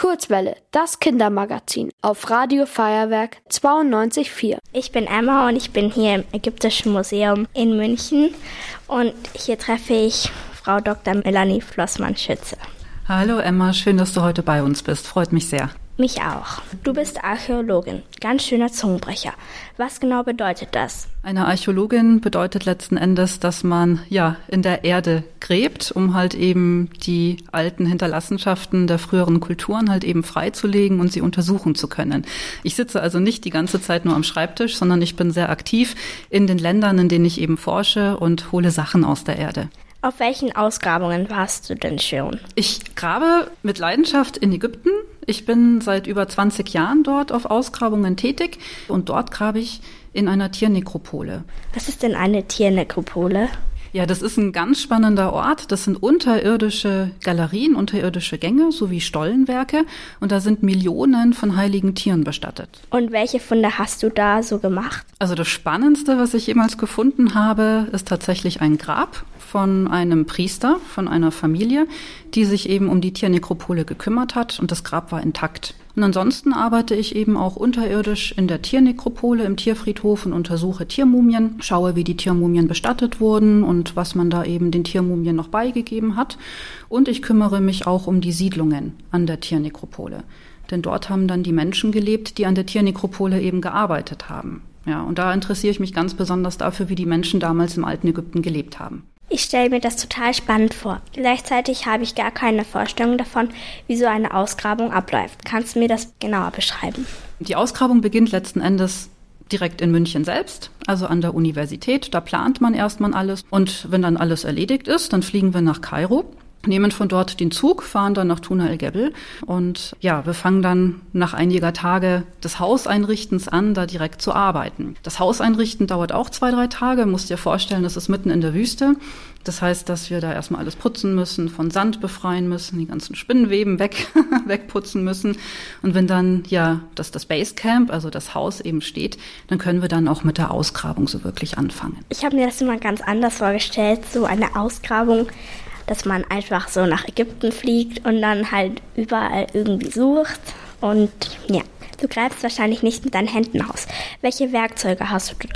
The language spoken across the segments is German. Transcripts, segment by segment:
Kurzwelle, das Kindermagazin auf Radio Feuerwerk 92.4. Ich bin Emma und ich bin hier im Ägyptischen Museum in München und hier treffe ich Frau Dr. Melanie Flossmann-Schütze. Hallo Emma, schön, dass du heute bei uns bist. Freut mich sehr. Mich auch. Du bist Archäologin. Ganz schöner Zungenbrecher. Was genau bedeutet das? Eine Archäologin bedeutet letzten Endes, dass man ja in der Erde gräbt, um halt eben die alten Hinterlassenschaften der früheren Kulturen halt eben freizulegen und sie untersuchen zu können. Ich sitze also nicht die ganze Zeit nur am Schreibtisch, sondern ich bin sehr aktiv in den Ländern, in denen ich eben forsche und hole Sachen aus der Erde. Auf welchen Ausgrabungen warst du denn schon? Ich grabe mit Leidenschaft in Ägypten. Ich bin seit über 20 Jahren dort auf Ausgrabungen tätig und dort grabe ich in einer Tiernekropole. Was ist denn eine Tiernekropole? Ja, das ist ein ganz spannender Ort. Das sind unterirdische Galerien, unterirdische Gänge sowie Stollenwerke und da sind Millionen von heiligen Tieren bestattet. Und welche Funde hast du da so gemacht? Also das Spannendste, was ich jemals gefunden habe, ist tatsächlich ein Grab von einem Priester, von einer Familie, die sich eben um die Tiernekropole gekümmert hat und das Grab war intakt. Und ansonsten arbeite ich eben auch unterirdisch in der Tiernekropole im Tierfriedhof und untersuche Tiermumien, schaue, wie die Tiermumien bestattet wurden und was man da eben den Tiermumien noch beigegeben hat. Und ich kümmere mich auch um die Siedlungen an der Tiernekropole. Denn dort haben dann die Menschen gelebt, die an der Tiernekropole eben gearbeitet haben. Ja, und da interessiere ich mich ganz besonders dafür, wie die Menschen damals im alten Ägypten gelebt haben. Ich stelle mir das total spannend vor. Gleichzeitig habe ich gar keine Vorstellung davon, wie so eine Ausgrabung abläuft. Kannst du mir das genauer beschreiben? Die Ausgrabung beginnt letzten Endes direkt in München selbst, also an der Universität. Da plant man erstmal alles. Und wenn dann alles erledigt ist, dann fliegen wir nach Kairo nehmen von dort den Zug, fahren dann nach Tuna El Gebel und ja, wir fangen dann nach einiger Tage des Hauseinrichtens an, da direkt zu arbeiten. Das Hauseinrichten dauert auch zwei, drei Tage, musst dir vorstellen, das ist mitten in der Wüste. Das heißt, dass wir da erstmal alles putzen müssen, von Sand befreien müssen, die ganzen Spinnenweben weg, wegputzen müssen. Und wenn dann ja das, das Basecamp, also das Haus eben steht, dann können wir dann auch mit der Ausgrabung so wirklich anfangen. Ich habe mir das immer ganz anders vorgestellt, so eine Ausgrabung dass man einfach so nach Ägypten fliegt und dann halt überall irgendwie sucht. Und ja, du greifst wahrscheinlich nicht mit deinen Händen aus. Welche Werkzeuge hast du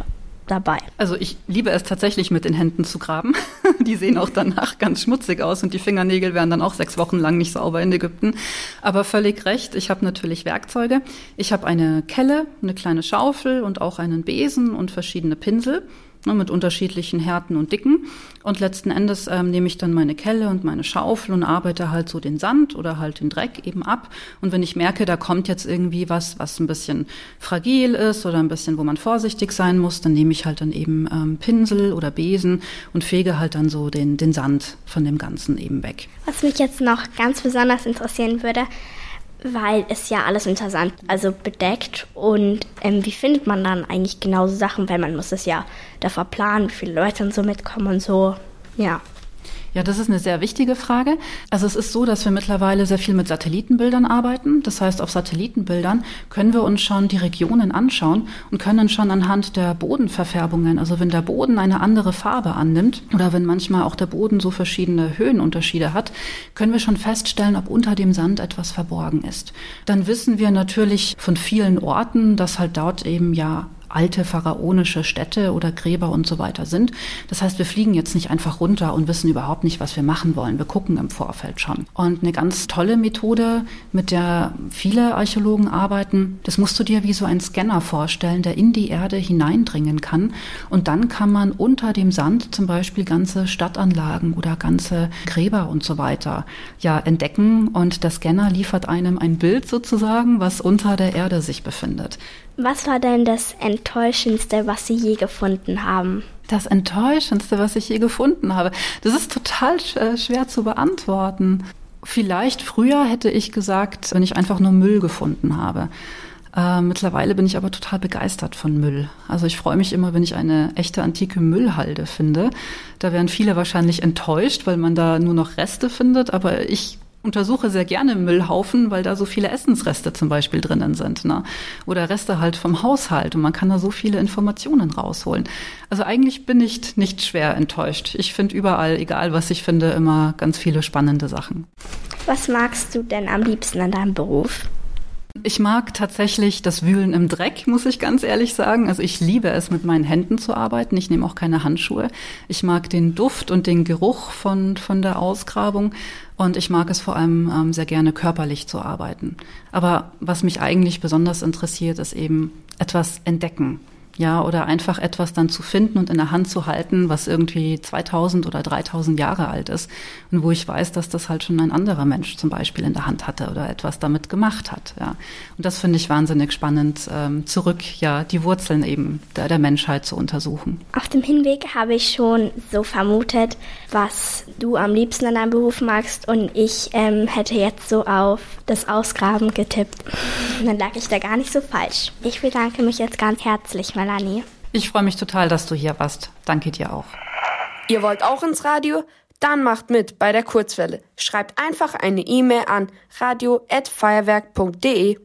dabei? Also ich liebe es tatsächlich mit den Händen zu graben. Die sehen auch danach ganz schmutzig aus und die Fingernägel werden dann auch sechs Wochen lang nicht sauber in Ägypten. Aber völlig recht, ich habe natürlich Werkzeuge. Ich habe eine Kelle, eine kleine Schaufel und auch einen Besen und verschiedene Pinsel ne, mit unterschiedlichen Härten und Dicken. Und letzten Endes ähm, nehme ich dann meine Kelle und meine Schaufel und arbeite halt so den Sand oder halt den Dreck eben ab. Und wenn ich merke, da kommt jetzt irgendwie was, was ein bisschen fragil ist oder ein bisschen, wo man vorsichtig sein muss, dann nehme ich halt dann eben ähm, Pinsel oder Besen und fege halt dann so den, den Sand von dem Ganzen eben weg. Was mich jetzt noch ganz besonders interessieren würde, weil es ja alles unter Sand, also bedeckt. Und ähm, wie findet man dann eigentlich genau so Sachen, weil man muss es ja davor planen, wie viele Leute und so mitkommen und so. Ja. Ja, das ist eine sehr wichtige Frage. Also es ist so, dass wir mittlerweile sehr viel mit Satellitenbildern arbeiten. Das heißt, auf Satellitenbildern können wir uns schon die Regionen anschauen und können schon anhand der Bodenverfärbungen, also wenn der Boden eine andere Farbe annimmt oder wenn manchmal auch der Boden so verschiedene Höhenunterschiede hat, können wir schon feststellen, ob unter dem Sand etwas verborgen ist. Dann wissen wir natürlich von vielen Orten, dass halt dort eben ja alte pharaonische Städte oder Gräber und so weiter sind. Das heißt, wir fliegen jetzt nicht einfach runter und wissen überhaupt nicht, was wir machen wollen. Wir gucken im Vorfeld schon. Und eine ganz tolle Methode, mit der viele Archäologen arbeiten, das musst du dir wie so ein Scanner vorstellen, der in die Erde hineindringen kann. Und dann kann man unter dem Sand zum Beispiel ganze Stadtanlagen oder ganze Gräber und so weiter ja entdecken. Und der Scanner liefert einem ein Bild sozusagen, was unter der Erde sich befindet. Was war denn das Enttäuschendste, was Sie je gefunden haben? Das Enttäuschendste, was ich je gefunden habe. Das ist total äh, schwer zu beantworten. Vielleicht früher hätte ich gesagt, wenn ich einfach nur Müll gefunden habe. Äh, mittlerweile bin ich aber total begeistert von Müll. Also ich freue mich immer, wenn ich eine echte antike Müllhalde finde. Da wären viele wahrscheinlich enttäuscht, weil man da nur noch Reste findet. Aber ich untersuche sehr gerne Müllhaufen, weil da so viele Essensreste zum Beispiel drinnen sind. Ne? Oder Reste halt vom Haushalt und man kann da so viele Informationen rausholen. Also eigentlich bin ich nicht schwer enttäuscht. Ich finde überall, egal was ich finde, immer ganz viele spannende Sachen. Was magst du denn am liebsten an deinem Beruf? Ich mag tatsächlich das Wühlen im Dreck, muss ich ganz ehrlich sagen. Also ich liebe es, mit meinen Händen zu arbeiten. Ich nehme auch keine Handschuhe. Ich mag den Duft und den Geruch von, von der Ausgrabung. Und ich mag es vor allem ähm, sehr gerne körperlich zu arbeiten. Aber was mich eigentlich besonders interessiert, ist eben etwas entdecken ja, oder einfach etwas dann zu finden und in der Hand zu halten, was irgendwie 2000 oder 3000 Jahre alt ist und wo ich weiß, dass das halt schon ein anderer Mensch zum Beispiel in der Hand hatte oder etwas damit gemacht hat, ja. Und das finde ich wahnsinnig spannend, ähm, zurück, ja, die Wurzeln eben der, der Menschheit zu untersuchen. Auf dem Hinweg habe ich schon so vermutet, was du am liebsten an deinem Beruf magst und ich ähm, hätte jetzt so auf das Ausgraben getippt. Und dann lag ich da gar nicht so falsch. Ich bedanke mich jetzt ganz herzlich, Melanie. Ich freue mich total, dass du hier warst. Danke dir auch. Ihr wollt auch ins Radio? Dann macht mit bei der Kurzwelle. Schreibt einfach eine E-Mail an radio@feuerwerk.de.